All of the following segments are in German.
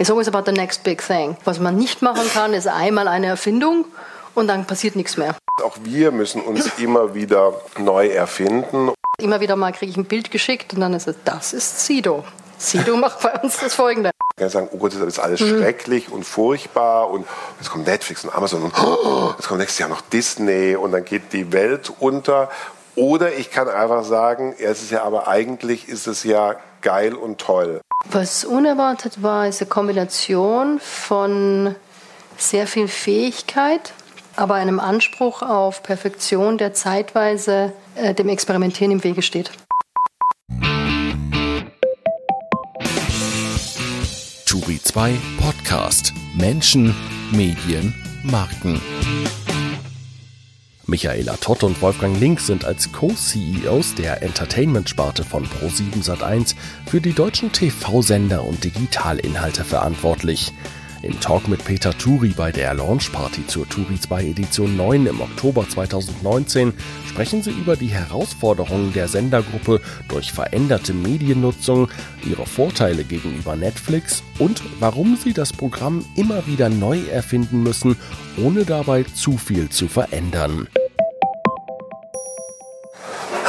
It's always about the next big thing. Was man nicht machen kann, ist einmal eine Erfindung und dann passiert nichts mehr. Auch wir müssen uns immer wieder neu erfinden. Immer wieder mal kriege ich ein Bild geschickt und dann ist es, das ist Sido. Sido macht bei uns das Folgende. Ich kann sagen, oh Gott, das ist alles mhm. schrecklich und furchtbar und jetzt kommt Netflix und Amazon und oh, jetzt kommt nächstes Jahr noch Disney und dann geht die Welt unter. Oder ich kann einfach sagen, es ist ja aber eigentlich ist es ja geil und toll. Was unerwartet war, ist eine Kombination von sehr viel Fähigkeit, aber einem Anspruch auf Perfektion, der zeitweise äh, dem Experimentieren im Wege steht. Turi 2 Podcast Menschen, Medien, Marken. Michaela Tott und Wolfgang Link sind als Co-CEOs der Entertainment-Sparte von Pro7 Sat1 für die deutschen TV-Sender und Digitalinhalte verantwortlich. Im Talk mit Peter Turi bei der Launchparty zur Turi 2 Edition 9 im Oktober 2019 sprechen sie über die Herausforderungen der Sendergruppe durch veränderte Mediennutzung, ihre Vorteile gegenüber Netflix und warum sie das Programm immer wieder neu erfinden müssen, ohne dabei zu viel zu verändern.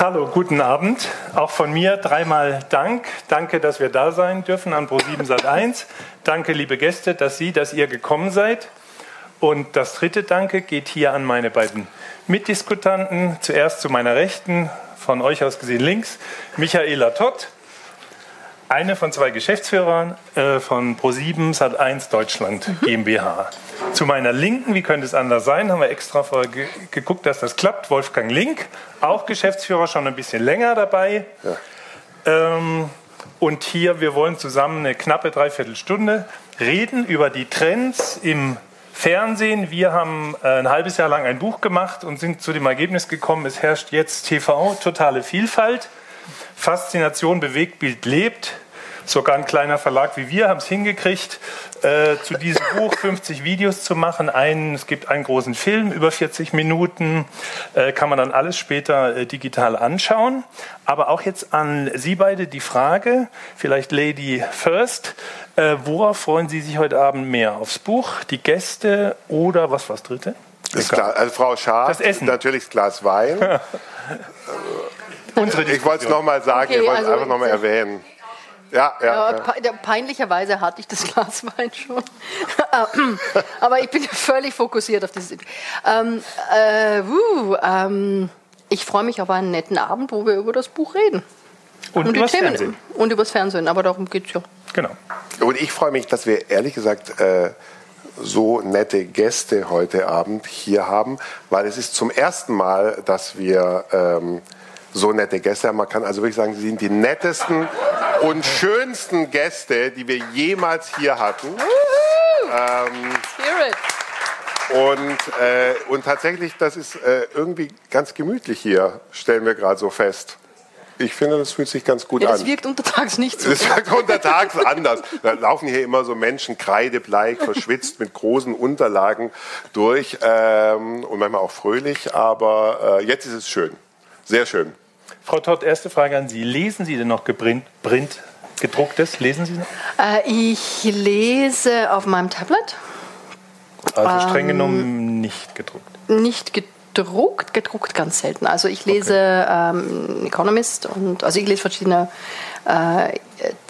Hallo, guten Abend. Auch von mir dreimal Dank. Danke, dass wir da sein dürfen an Pro7 Sat1. Danke, liebe Gäste, dass Sie, dass ihr gekommen seid. Und das dritte Danke geht hier an meine beiden Mitdiskutanten. Zuerst zu meiner Rechten, von euch aus gesehen links, Michaela Tott, eine von zwei Geschäftsführern äh, von Pro7 Sat1 Deutschland GmbH. Zu meiner Linken, wie könnte es anders sein, haben wir extra vorher ge geguckt, dass das klappt. Wolfgang Link, auch Geschäftsführer, schon ein bisschen länger dabei. Ja. Ähm, und hier, wir wollen zusammen eine knappe Dreiviertelstunde reden über die Trends im Fernsehen. Wir haben äh, ein halbes Jahr lang ein Buch gemacht und sind zu dem Ergebnis gekommen, es herrscht jetzt TV, totale Vielfalt. Faszination, Bewegtbild lebt. Sogar ein kleiner Verlag wie wir haben es hingekriegt, äh, zu diesem Buch 50 Videos zu machen. Einen, es gibt einen großen Film über 40 Minuten, äh, kann man dann alles später äh, digital anschauen. Aber auch jetzt an Sie beide die Frage, vielleicht Lady First, äh, worauf freuen Sie sich heute Abend mehr? Aufs Buch, die Gäste oder was war das dritte? Das klar, also Frau Schaaf, das Essen. natürlich das Glas Wein. ich wollte es nochmal sagen, okay, ich wollte es also einfach nochmal erwähnen. Ja, ja, ja. Peinlicherweise hatte ich das Glas Wein schon. Aber ich bin völlig fokussiert auf dieses. Ähm, äh, uh, ähm, ich freue mich auf einen netten Abend, wo wir über das Buch reden. Und, und über das Fernsehen. Und über das Fernsehen, aber darum geht es ja. Genau. Und ich freue mich, dass wir ehrlich gesagt äh, so nette Gäste heute Abend hier haben, weil es ist zum ersten Mal, dass wir ähm, so nette Gäste. Man kann also wirklich sagen, sie sind die nettesten und schönsten Gäste, die wir jemals hier hatten. Ähm, und, äh, und tatsächlich, das ist äh, irgendwie ganz gemütlich hier, stellen wir gerade so fest. Ich finde, das fühlt sich ganz gut ja, das an. Das wirkt untertags nicht so. Das wirkt untertags anders. Da laufen hier immer so Menschen kreidebleich, verschwitzt mit großen Unterlagen durch ähm, und manchmal auch fröhlich. Aber äh, jetzt ist es schön. Sehr schön. Frau Todd, erste Frage an Sie. Lesen Sie denn noch geprint, print, gedrucktes? Lesen Sie noch? Äh, ich lese auf meinem Tablet. Also streng ähm, genommen nicht gedruckt? Nicht gedruckt, gedruckt ganz selten. Also ich lese okay. ähm, Economist und also ich lese verschiedene äh,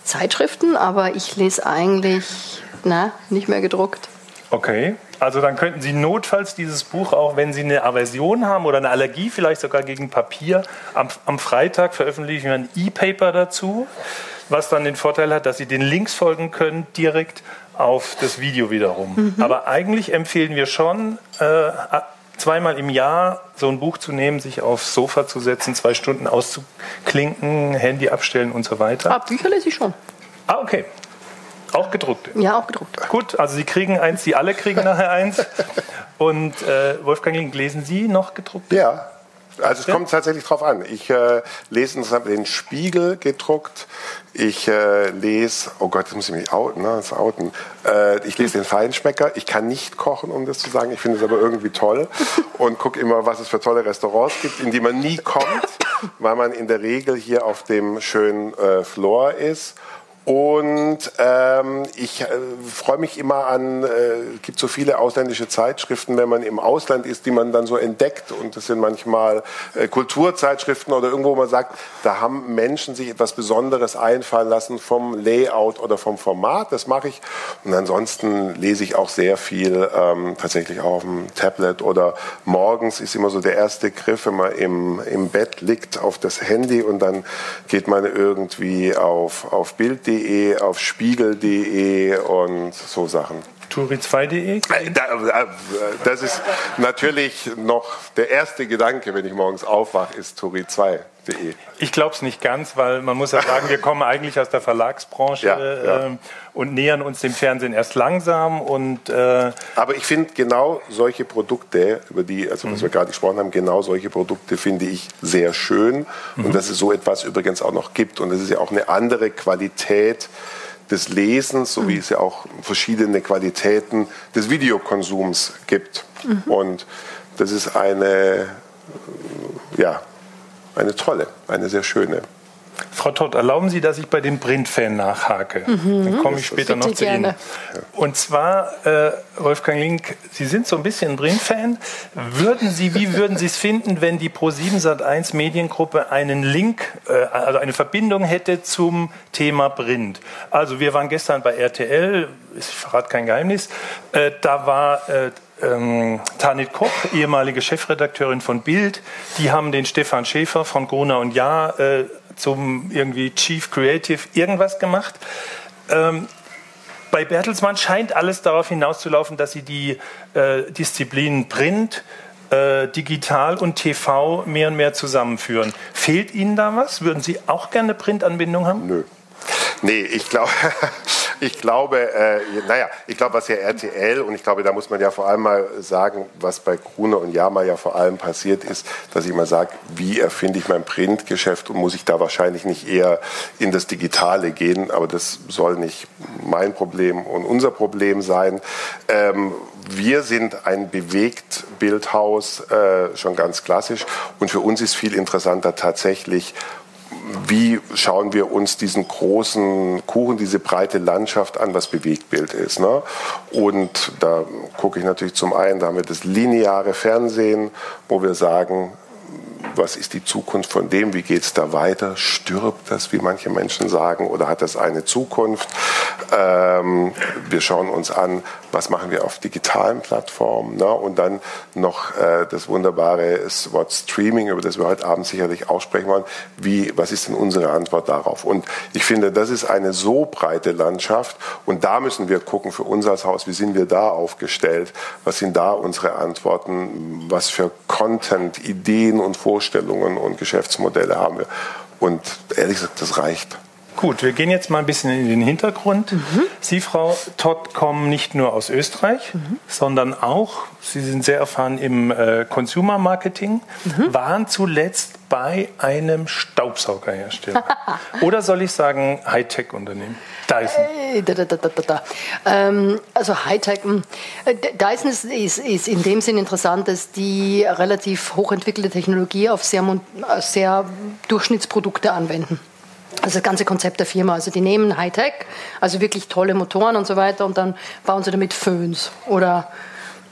Zeitschriften, aber ich lese eigentlich na, nicht mehr gedruckt. Okay. Also dann könnten Sie notfalls dieses Buch auch, wenn Sie eine Aversion haben oder eine Allergie vielleicht sogar gegen Papier, am, am Freitag veröffentlichen wir ein E-Paper dazu, was dann den Vorteil hat, dass Sie den Links folgen können direkt auf das Video wiederum. Mhm. Aber eigentlich empfehlen wir schon, äh, zweimal im Jahr so ein Buch zu nehmen, sich aufs Sofa zu setzen, zwei Stunden auszuklinken, Handy abstellen und so weiter. Ah, Bücher lese ich schon. Ah, okay. Auch gedruckt? Ja, auch gedruckt. Gut, also Sie kriegen eins, Sie alle kriegen nachher eins. Und äh, Wolfgang Link, lesen Sie noch gedruckt? Ja, also es kommt tatsächlich drauf an. Ich äh, lese den Spiegel gedruckt. Ich äh, lese, oh Gott, jetzt muss ich mich outen, ne? das outen. Äh, ich lese den Feinschmecker. Ich kann nicht kochen, um das zu sagen. Ich finde es aber irgendwie toll und gucke immer, was es für tolle Restaurants gibt, in die man nie kommt, weil man in der Regel hier auf dem schönen äh, Floor ist Und ähm, ich äh, freue mich immer an, äh, gibt so viele ausländische Zeitschriften, wenn man im Ausland ist, die man dann so entdeckt. Und das sind manchmal äh, Kulturzeitschriften oder irgendwo, wo man sagt, da haben Menschen sich etwas Besonderes einfallen lassen vom Layout oder vom Format. Das mache ich. Und ansonsten lese ich auch sehr viel ähm, tatsächlich auch auf dem Tablet oder morgens ist immer so der erste Griff, wenn man im, im Bett liegt, auf das Handy und dann geht man irgendwie auf, auf Bild Bild.de, auf spiegel.de und so Sachen. Turi2.de? Äh, das ist natürlich noch der erste Gedanke, wenn ich morgens aufwache, ist Turi2.de. Ich glaube es nicht ganz, weil man muss ja sagen, wir kommen eigentlich aus der Verlagsbranche ja, ja. Äh, und nähern uns dem Fernsehen erst langsam. Und, äh Aber ich finde genau solche Produkte, über die, also was mhm. wir gerade gesprochen haben, genau solche Produkte finde ich sehr schön. Mhm. Und dass es so etwas übrigens auch noch gibt. Und das ist ja auch eine andere Qualität des Lesens, so wie es ja auch verschiedene Qualitäten des Videokonsums gibt. Mhm. Und das ist eine, ja, eine tolle, eine sehr schöne. Frau Todd, erlauben Sie, dass ich bei den Printfan nachhake. Mhm. Dann komme ich später noch zu gerne. Ihnen. Und zwar, äh, Wolfgang Link, Sie sind so ein bisschen ein Printfan. Würden Sie, wie würden Sie es finden, wenn die Pro7 Sat1 Mediengruppe einen Link, äh, also eine Verbindung hätte zum Thema Print? Also wir waren gestern bei RTL, ich verrate kein Geheimnis, äh, da war äh, ähm, Tanit Koch, ehemalige Chefredakteurin von Bild, die haben den Stefan Schäfer von Gruner und Jahr äh, zum irgendwie Chief Creative irgendwas gemacht. Ähm, bei Bertelsmann scheint alles darauf hinauszulaufen, dass sie die äh, Disziplinen Print, äh, Digital und TV mehr und mehr zusammenführen. Fehlt Ihnen da was? Würden Sie auch gerne Printanbindung haben? Nö. Nee, ich glaube, ich glaube, äh, naja, ich glaube, was ja RTL und ich glaube, da muss man ja vor allem mal sagen, was bei Gruner und Jama ja vor allem passiert ist, dass ich mal sage, wie erfinde ich mein Printgeschäft und muss ich da wahrscheinlich nicht eher in das Digitale gehen, aber das soll nicht mein Problem und unser Problem sein. Ähm, wir sind ein bewegt Bildhaus, äh, schon ganz klassisch. Und für uns ist viel interessanter tatsächlich, wie schauen wir uns diesen großen Kuchen, diese breite Landschaft an, was Bewegtbild ist. Ne? Und da gucke ich natürlich zum einen, da haben wir das lineare Fernsehen, wo wir sagen, was ist die Zukunft von dem, wie geht es da weiter, stirbt das, wie manche Menschen sagen, oder hat das eine Zukunft? Ähm, wir schauen uns an, was machen wir auf digitalen Plattformen ne? und dann noch äh, das wunderbare Wort Streaming, über das wir heute Abend sicherlich aussprechen wollen. Wie, was ist denn unsere Antwort darauf? Und ich finde, das ist eine so breite Landschaft und da müssen wir gucken für uns als Haus, wie sind wir da aufgestellt, was sind da unsere Antworten, was für Content, Ideen und Vorstellungen und Geschäftsmodelle haben wir. Und ehrlich gesagt, das reicht. Gut, wir gehen jetzt mal ein bisschen in den Hintergrund. Mhm. Sie, Frau Todd, kommen nicht nur aus Österreich, mhm. sondern auch, Sie sind sehr erfahren im äh, Consumer Marketing, mhm. waren zuletzt bei einem Staubsaugerhersteller. Oder soll ich sagen Hightech-Unternehmen? Dyson. Äh, da, da, da, ähm, also Hightech. Hm. Äh, Dyson ist, ist, ist, in dem Sinn interessant, dass die relativ hochentwickelte Technologie auf sehr, sehr Durchschnittsprodukte anwenden. Also das ganze Konzept der Firma. Also die nehmen Hightech, also wirklich tolle Motoren und so weiter und dann bauen sie damit Föhns oder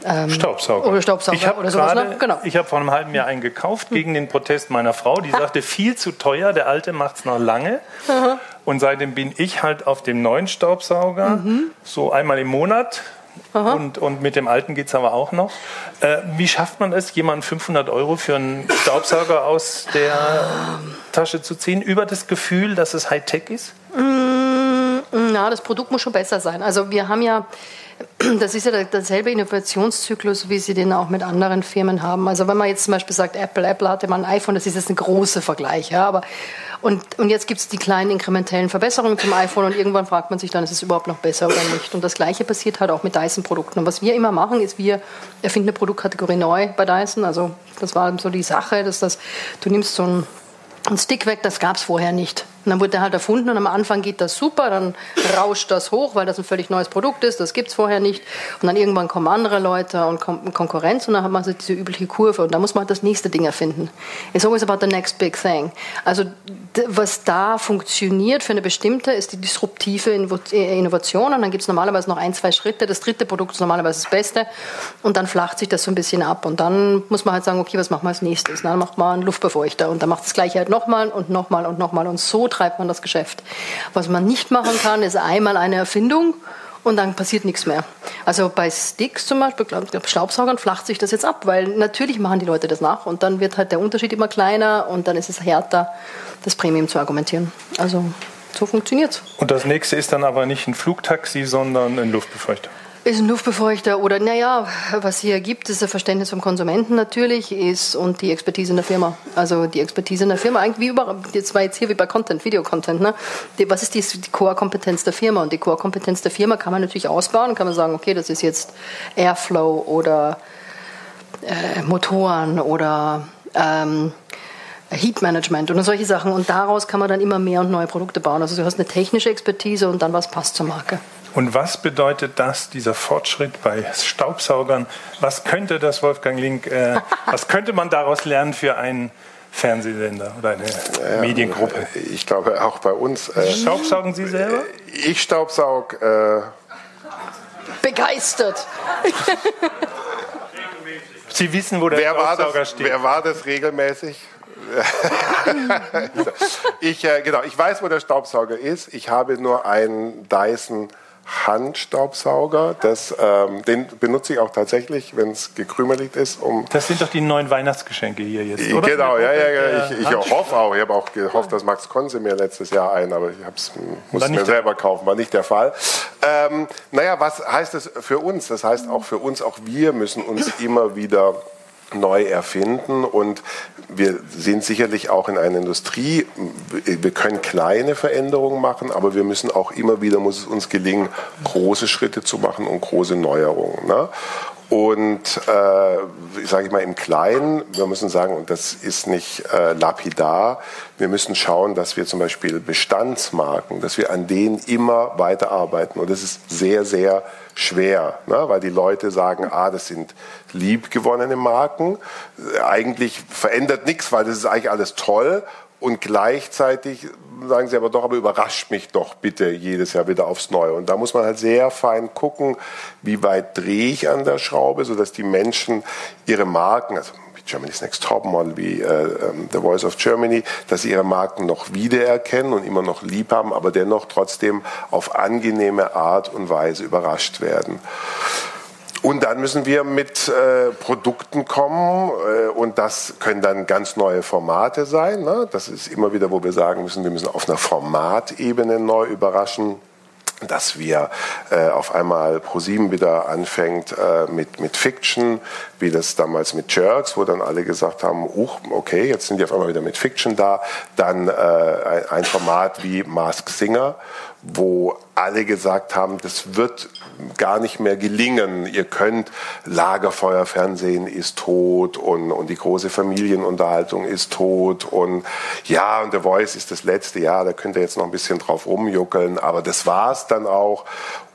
ähm, Staubsauger. Oder Staubsauger ich oder sowas. Grade, ne? genau. Ich habe vor einem halben Jahr einen gekauft gegen den Protest meiner Frau. Die sagte, viel zu teuer, der alte macht es noch lange. Aha. Und seitdem bin ich halt auf dem neuen Staubsauger, mhm. so einmal im Monat und, und mit dem alten geht es aber auch noch. Äh, wie schafft man es, jemanden 500 Euro für einen Staubsauger aus der Tasche zu ziehen, über das Gefühl, dass es Hightech ist? Mm, na, das Produkt muss schon besser sein. Also wir haben ja, das ist ja derselbe Innovationszyklus, wie Sie den auch mit anderen Firmen haben. Also wenn man jetzt zum Beispiel sagt, Apple, Apple hatte mal ein iPhone, das ist jetzt ein großer Vergleich, ja, aber und, und jetzt gibt es die kleinen inkrementellen Verbesserungen zum iPhone und irgendwann fragt man sich dann, ist es überhaupt noch besser oder nicht. Und das Gleiche passiert halt auch mit Dyson-Produkten. Und was wir immer machen, ist, wir erfinden eine Produktkategorie neu bei Dyson. Also das war so die Sache, dass das, du nimmst so ein, einen Stick weg, das gab es vorher nicht. Und dann wurde der halt erfunden und am Anfang geht das super, dann rauscht das hoch, weil das ein völlig neues Produkt ist, das gibt es vorher nicht. Und dann irgendwann kommen andere Leute und kommt Konkurrenz und dann hat man so diese übliche Kurve und da muss man halt das nächste Ding erfinden. It's always about the next big thing. Also was da funktioniert für eine bestimmte, ist die disruptive äh, Innovation und dann gibt es normalerweise noch ein, zwei Schritte. Das dritte Produkt ist normalerweise das Beste und dann flacht sich das so ein bisschen ab und dann muss man halt sagen, okay, was machen wir als nächstes? Dann macht man einen Luftbefeuchter und dann macht das gleiche halt nochmal und nochmal und nochmal und so treibt man das Geschäft. Was man nicht machen kann, ist einmal eine Erfindung und dann passiert nichts mehr. Also bei Sticks zum Beispiel, Staubsaugern, flacht sich das jetzt ab, weil natürlich machen die Leute das nach und dann wird halt der Unterschied immer kleiner und dann ist es härter, das Premium zu argumentieren. Also so funktioniert es. Und das nächste ist dann aber nicht ein Flugtaxi, sondern ein Luftbefeuchter. Ist ein Luftbefeuchter oder naja, was hier gibt, ist das Verständnis vom Konsumenten natürlich ist und die Expertise in der Firma. Also die Expertise in der Firma, eigentlich wie über, jetzt war jetzt hier wie bei Content, Videocontent, ne? Die, was ist die, die Core-Kompetenz der Firma? Und die Core-Kompetenz der Firma kann man natürlich ausbauen, kann man sagen, okay, das ist jetzt Airflow oder äh, Motoren oder ähm, Heat Management und solche Sachen. Und daraus kann man dann immer mehr und neue Produkte bauen. Also du hast eine technische Expertise und dann was passt zur Marke. Und was bedeutet das, dieser Fortschritt bei Staubsaugern? Was könnte das, Wolfgang Link, äh, was könnte man daraus lernen für einen Fernsehsender oder eine ja, Mediengruppe? Ich glaube auch bei uns. Äh, Staubsaugen Sie selber? Ich staubsaug. Äh, Begeistert. Sie wissen, wo der wer Staubsauger das, steht. Wer war das regelmäßig? ich, äh, genau, ich weiß, wo der Staubsauger ist. Ich habe nur einen Dyson Handstaubsauger. Das, ähm, den benutze ich auch tatsächlich, wenn es gekrümelt ist. Um das sind doch die neuen Weihnachtsgeschenke hier jetzt, oder? Genau, ja, ja, ja. Ich, ich hoffe auch. Ich habe auch gehofft, dass Max Konse mir letztes Jahr ein, aber ich hab's, musste mir selber kaufen, war nicht der Fall. Ähm, naja, was heißt das für uns? Das heißt auch für uns, auch wir müssen uns immer wieder neu erfinden und wir sind sicherlich auch in einer Industrie, wir können kleine Veränderungen machen, aber wir müssen auch immer wieder, muss es uns gelingen, große Schritte zu machen und große Neuerungen. Ne? Und äh, sage ich mal im Kleinen, wir müssen sagen, und das ist nicht äh, lapidar, wir müssen schauen, dass wir zum Beispiel Bestandsmarken, dass wir an denen immer weiterarbeiten. Und das ist sehr, sehr schwer, ne? weil die Leute sagen, ah, das sind liebgewonnene Marken. Eigentlich verändert nichts, weil das ist eigentlich alles toll. Und gleichzeitig sagen sie aber doch, aber überrascht mich doch bitte jedes Jahr wieder aufs Neue. Und da muss man halt sehr fein gucken, wie weit drehe ich an der Schraube, sodass die Menschen ihre Marken, also Germany's Next Top Model, wie äh, ähm, The Voice of Germany, dass sie ihre Marken noch wiedererkennen und immer noch lieb haben, aber dennoch trotzdem auf angenehme Art und Weise überrascht werden. Und dann müssen wir mit äh, Produkten kommen äh, und das können dann ganz neue Formate sein. Ne? Das ist immer wieder, wo wir sagen müssen, wir müssen auf einer Formatebene neu überraschen dass wir äh, auf einmal ProSieben wieder anfängt äh, mit, mit Fiction, wie das damals mit Jerks, wo dann alle gesagt haben, uch, okay, jetzt sind die auf einmal wieder mit Fiction da. Dann äh, ein, ein Format wie Mask Singer, wo alle gesagt haben, das wird gar nicht mehr gelingen. Ihr könnt, Lagerfeuerfernsehen ist tot und, und die große Familienunterhaltung ist tot und ja, und The Voice ist das letzte Jahr, da könnt ihr jetzt noch ein bisschen drauf rumjuckeln, aber das war's dann auch.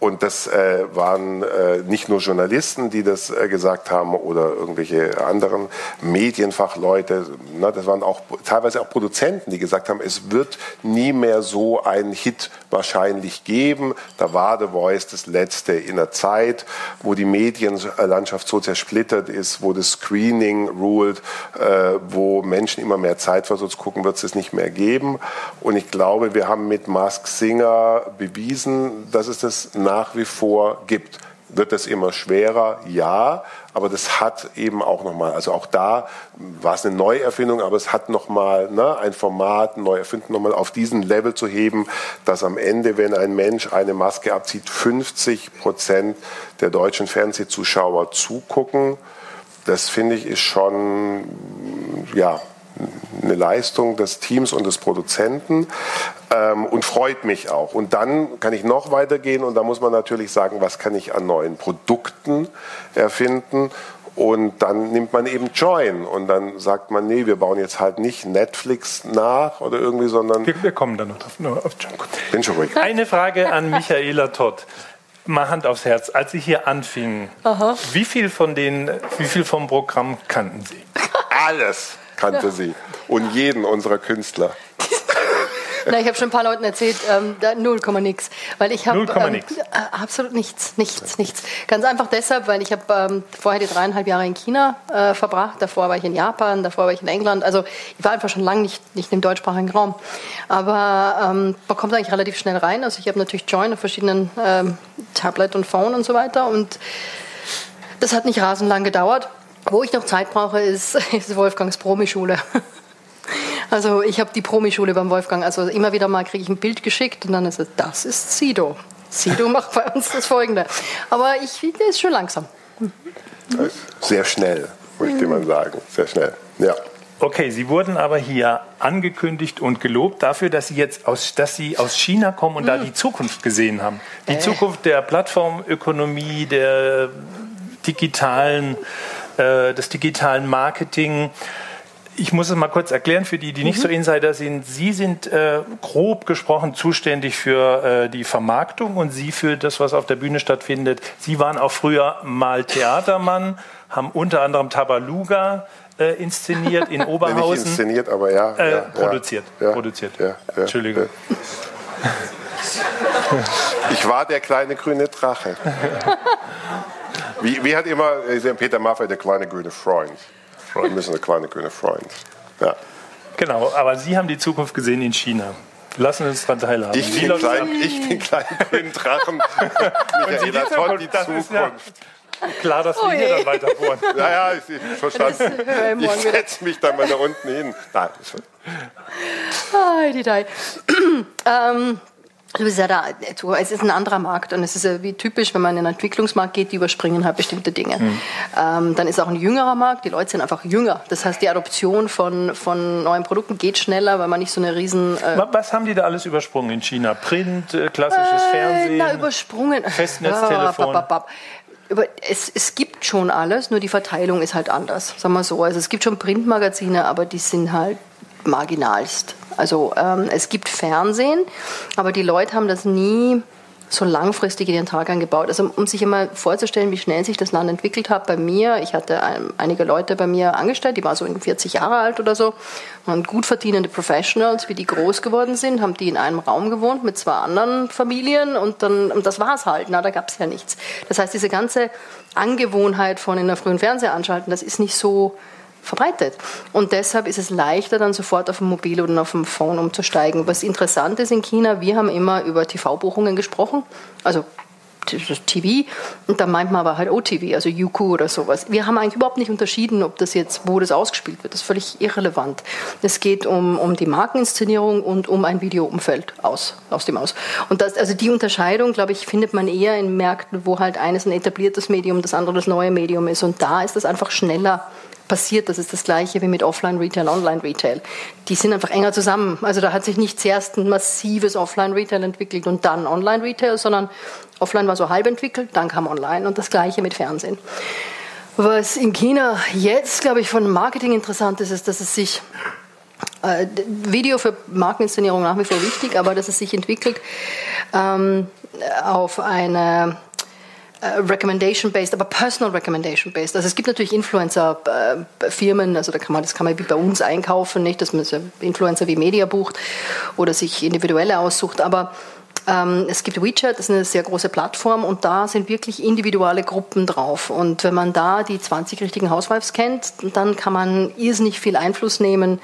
Und das äh, waren äh, nicht nur Journalisten, die das äh, gesagt haben oder irgendwelche anderen Medienfachleute, ne, das waren auch teilweise auch Produzenten, die gesagt haben, es wird nie mehr so einen Hit wahrscheinlich geben. Da war The Voice das letzte in der Zeit, wo die Medienlandschaft so zersplittert ist, wo das Screening ruled, äh, wo Menschen immer mehr Zeit versucht gucken, wird es es nicht mehr geben. Und ich glaube, wir haben mit Mask Singer bewiesen, dass es das nach wie vor gibt. Wird das immer schwerer? Ja, aber das hat eben auch nochmal, also auch da war es eine Neuerfindung, aber es hat nochmal ne, ein Format, ein Neuerfinden nochmal auf diesen Level zu heben, dass am Ende, wenn ein Mensch eine Maske abzieht, 50 Prozent der deutschen Fernsehzuschauer zugucken. Das finde ich ist schon, ja, eine Leistung des Teams und des Produzenten ähm, und freut mich auch. Und dann kann ich noch weitergehen und da muss man natürlich sagen, was kann ich an neuen Produkten erfinden. Und dann nimmt man eben Join und dann sagt man, nee, wir bauen jetzt halt nicht Netflix nach oder irgendwie, sondern. Wir, wir kommen dann noch auf, auf Join. Bin schon ruhig. Eine Frage an Michaela Todd. Mal Hand aufs Herz. Als Sie hier anfingen, Aha. wie viel von den, wie viel vom Programm kannten Sie? Alles kannte ja. sie. Und jeden unserer Künstler. Na, ich habe schon ein paar Leuten erzählt, ähm, da, 0, nix. Weil ich habe ähm, nix. Äh, absolut nichts, nichts, nichts. Ganz einfach deshalb, weil ich habe ähm, vorher die dreieinhalb Jahre in China äh, verbracht, davor war ich in Japan, davor war ich in England. Also ich war einfach schon lange nicht, nicht im deutschsprachigen Raum. Aber ähm, man kommt eigentlich relativ schnell rein. Also ich habe natürlich Join auf verschiedenen ähm, Tablet und Phone und so weiter. Und das hat nicht rasend lang gedauert. Wo ich noch Zeit brauche, ist, ist Wolfgangs Promischule. Also ich habe die Promischule beim Wolfgang. Also immer wieder mal kriege ich ein Bild geschickt und dann ist es, das ist Sido. Sido macht bei uns das Folgende. Aber ich, der ist schon langsam. Sehr schnell, möchte man sagen. Sehr schnell, ja. Okay, Sie wurden aber hier angekündigt und gelobt dafür, dass Sie jetzt aus, dass Sie aus China kommen und hm. da die Zukunft gesehen haben. Die äh. Zukunft der Plattformökonomie, der digitalen, äh, des digitalen Marketing. Ich muss es mal kurz erklären für die, die nicht mhm. so Insider sind. Sie sind äh, grob gesprochen zuständig für äh, die Vermarktung und Sie für das, was auf der Bühne stattfindet. Sie waren auch früher mal Theatermann, haben unter anderem Tabaluga äh, inszeniert in Oberhausen. nicht inszeniert, aber ja. Äh, ja produziert. Ja, produziert. Ja, Entschuldigung. Ich war der kleine grüne Drache. Wie, wie hat immer Peter Maffay, der kleine grüne Freund? Wir müssen der kleine grüne Freund. Ja. Genau, aber Sie haben die Zukunft gesehen in China. Lassen Sie uns daran teilhaben. Ich bin, klein, ich bin klein grünen Drachen. Michaela Todd, die Zukunft. Ja klar, dass wir oh hier dann weiter bohren. Ja, ja, ich, ich verstanden. Ich setze mich dann mal da unten hin. Nein, das wird. Ah, Detail. ähm, Du bist ja da, es ist ein anderer Markt und es ist ja wie typisch, wenn man in einen Entwicklungsmarkt geht, die überspringen halt bestimmte Dinge. Mhm. Ähm, dann ist auch ein jüngerer Markt, die Leute sind einfach jünger. Das heißt, die Adoption von, von neuen Produkten geht schneller, weil man nicht so eine riesen... Äh Was haben die da alles übersprungen in China? Print, äh, klassisches äh, Fernsehen? Na, übersprungen. Festnetztelefon? Es, es, gibt schon alles, nur die Verteilung ist halt anders, sagen wir so. Also es gibt schon Printmagazine, aber die sind halt marginalst. Also ähm, es gibt Fernsehen, aber die Leute haben das nie so langfristig in ihren Tag eingebaut. Also um sich einmal vorzustellen, wie schnell sich das Land entwickelt hat, bei mir, ich hatte ein, einige Leute bei mir angestellt, die waren so 40 Jahre alt oder so, waren gut verdienende Professionals, wie die groß geworden sind, haben die in einem Raum gewohnt mit zwei anderen Familien und dann, und das war es halt, na, da gab es ja nichts. Das heißt, diese ganze Angewohnheit von in der frühen Fernseher anschalten, das ist nicht so verbreitet. Und deshalb ist es leichter, dann sofort auf dem Mobil oder auf dem Phone umzusteigen. Was interessant ist in China, wir haben immer über TV-Buchungen gesprochen, also TV und dann meint man aber halt OTV, also Youku oder sowas. Wir haben eigentlich überhaupt nicht unterschieden, ob das jetzt, wo das ausgespielt wird. Das ist völlig irrelevant. Es geht um, um die Markeninszenierung und um ein Videoumfeld aus, aus dem Aus. Und das, also die Unterscheidung, glaube ich, findet man eher in Märkten, wo halt eines ein etabliertes Medium, das andere das neue Medium ist. Und da ist das einfach schneller passiert. Das ist das Gleiche wie mit Offline-Retail, Online-Retail. Die sind einfach enger zusammen. Also da hat sich nicht zuerst ein massives Offline-Retail entwickelt und dann Online-Retail, sondern Offline war so halb entwickelt, dann kam Online und das Gleiche mit Fernsehen. Was in China jetzt, glaube ich, von Marketing interessant ist, ist, dass es sich äh, Video für Markeninszenierung nach wie vor wichtig, aber dass es sich entwickelt ähm, auf eine recommendation-based, aber personal recommendation-based. Also es gibt natürlich Influencer-Firmen, also da kann man, das kann man wie bei uns einkaufen, nicht, dass man Influencer wie Media bucht oder sich individuelle aussucht, aber ähm, es gibt WeChat, das ist eine sehr große Plattform und da sind wirklich individuelle Gruppen drauf. Und wenn man da die 20 richtigen Housewives kennt, dann kann man irrsinnig viel Einfluss nehmen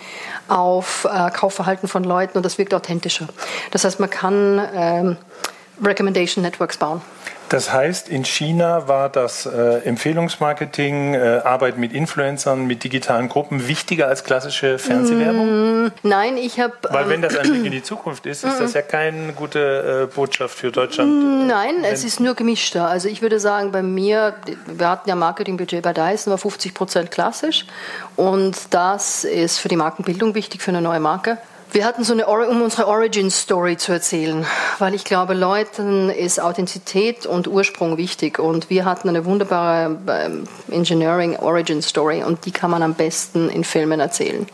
auf äh, Kaufverhalten von Leuten und das wirkt authentischer. Das heißt, man kann ähm, Recommendation Networks bauen. Das heißt, in China war das äh, Empfehlungsmarketing, äh, Arbeit mit Influencern, mit digitalen Gruppen wichtiger als klassische Fernsehwerbung? Mm, nein, ich habe. Weil wenn das ein Blick in die Zukunft ist, ist das ja keine gute äh, Botschaft für Deutschland. Mm, nein, es ist nur gemischter. Also ich würde sagen, bei mir, wir hatten ja Marketingbudget bei Dyson, war 50 Prozent klassisch und das ist für die Markenbildung wichtig für eine neue Marke Wir hatten so eine, um unsere Origin-Story zu erzählen, weil ich glaube, Leuten ist Authentizität und Ursprung wichtig. Und wir hatten eine wunderbare ähm, Engineering Origin-Story und die kann man am besten in Filmen erzählen.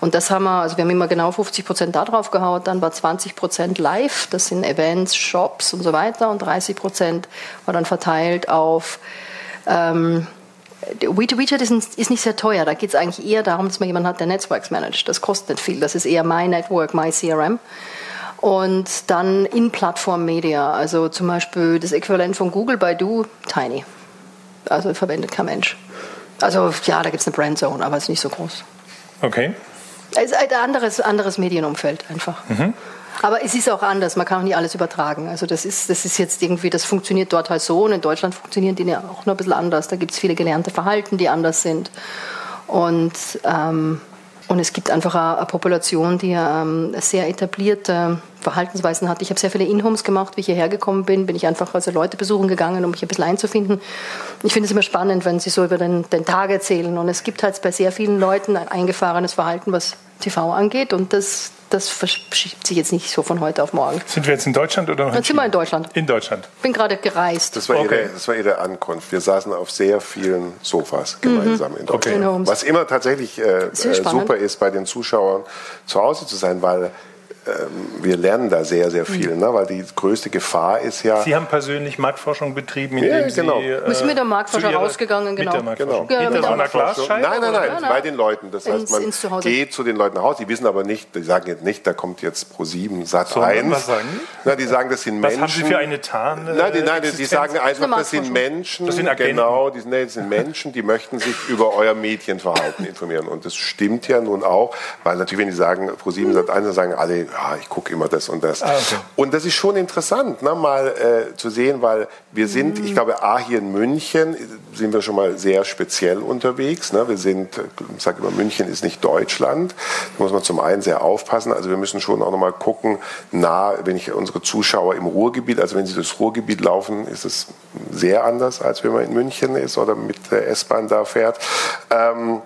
Und das haben wir, also wir haben immer genau 50 Prozent da drauf gehauen, dann war 20 Prozent live, das sind Events, Shops und so weiter und 30 Prozent war dann verteilt auf ähm, WeChat ist, ist, nicht sehr teuer. Da geht es eigentlich eher darum, dass man jemanden hat, der Netzwerks managt. Das kostet nicht viel. Das ist eher My Network, My CRM. Und dann in Plattform Media, also zum Beispiel das Äquivalent von Google bei Du, Tiny. Also verwendet kein Mensch. Also ja, da gibt es eine Brandzone, aber es ist nicht so groß. Okay. Es ist ein anderes, anderes Medienumfeld einfach. Mhm. Aber es ist auch anders, man kann auch nicht alles übertragen. Also das ist, das ist jetzt irgendwie, das funktioniert dort halt so und in Deutschland funktionieren die auch noch ein bisschen anders. Da gibt es viele gelernte Verhalten, die anders sind. Und, ähm, und es gibt einfach eine, eine Population, die ähm, sehr etablierte Verhaltensweisen hat. Ich habe sehr viele In-Homes gemacht, wie ich hierher gekommen bin, bin ich einfach also Leute besuchen gegangen, um mich ein bisschen einzufinden. Ich finde es immer spannend, wenn sie so über den, den Tag erzählen. Und es gibt halt bei sehr vielen Leuten ein eingefahrenes Verhalten, was TV angeht. Und das, das verschiebt sich jetzt nicht so von heute auf morgen. Sind wir jetzt in Deutschland oder noch in Sind wir in Deutschland. In Deutschland. Bin gerade gereist. Das war, okay. ihre, das war ihre Ankunft. Wir saßen auf sehr vielen Sofas gemeinsam mhm. in Deutschland. Okay. Was immer tatsächlich äh, äh super ist, bei den Zuschauern zu Hause zu sein, weil wir lernen da sehr, sehr viel, mhm. ne? weil die größte Gefahr ist ja. Sie haben persönlich Marktforschung betrieben, indem ja, genau. Sie. Äh, Wir sind mit der Marktforschung rausgegangen, genau. Mit der genau. Ja, Hinter so einer Glasscheibe? Nein, nein, nein, nein, bei den Leuten. Das heißt, man ins, geht zu den Leuten nach Hause. Die wissen aber nicht, die sagen jetzt nicht, da kommt jetzt Pro 7 Sat 1. Was sagen die? Na, die sagen, das sind Menschen. Was haben Sie für eine Tarn? Nein, die, nein, die sagen einfach, das sind Menschen. Das sind Agenten. Genau, die sind, nee, das sind Menschen, die möchten sich über euer Medienverhalten informieren. Und das stimmt ja nun auch, weil natürlich, wenn die sagen, Pro 7 Sat 1, dann sagen alle, ja, ich gucke immer das und das. Ah, okay. Und das ist schon interessant, ne, mal äh, zu sehen, weil wir sind, mhm. ich glaube, A, hier in München sind wir schon mal sehr speziell unterwegs. Ne? Wir sind, ich sage immer, München ist nicht Deutschland. Da muss man zum einen sehr aufpassen. Also wir müssen schon auch nochmal gucken, nah, wenn ich unsere Zuschauer im Ruhrgebiet, also wenn sie durchs Ruhrgebiet laufen, ist es sehr anders, als wenn man in München ist oder mit der S-Bahn da fährt. Ähm,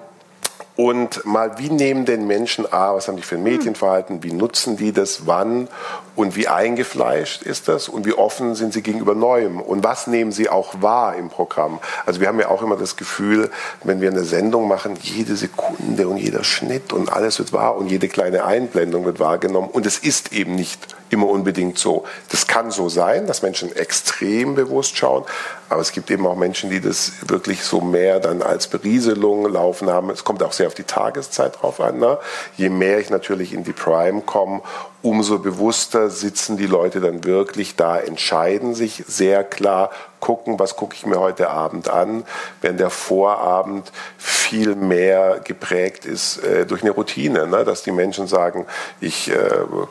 und mal, wie nehmen denn Menschen A, was haben die für ein Medienverhalten, wie nutzen die das, wann? Und wie eingefleischt ist das? Und wie offen sind sie gegenüber Neuem? Und was nehmen sie auch wahr im Programm. Also wir haben ja auch immer das Gefühl, wenn wir eine Sendung machen, jede Sekunde und jeder Schnitt und alles wird wahr und jede kleine Einblendung wird wahrgenommen. Und es ist eben nicht immer unbedingt so. Das kann so sein, dass Menschen extrem bewusst schauen, aber es gibt eben auch Menschen, die das wirklich so mehr dann als Berieselung laufen haben. Es kommt auch sehr auf die Tageszeit drauf an. Ne? Je mehr ich natürlich in die Prime komme, umso bewusster sitzen die Leute dann wirklich da, entscheiden sich sehr klar, gucken, was gucke ich mir heute Abend an, wenn der Vorabend viel mehr geprägt ist äh, durch eine Routine, ne? dass die Menschen sagen, ich äh,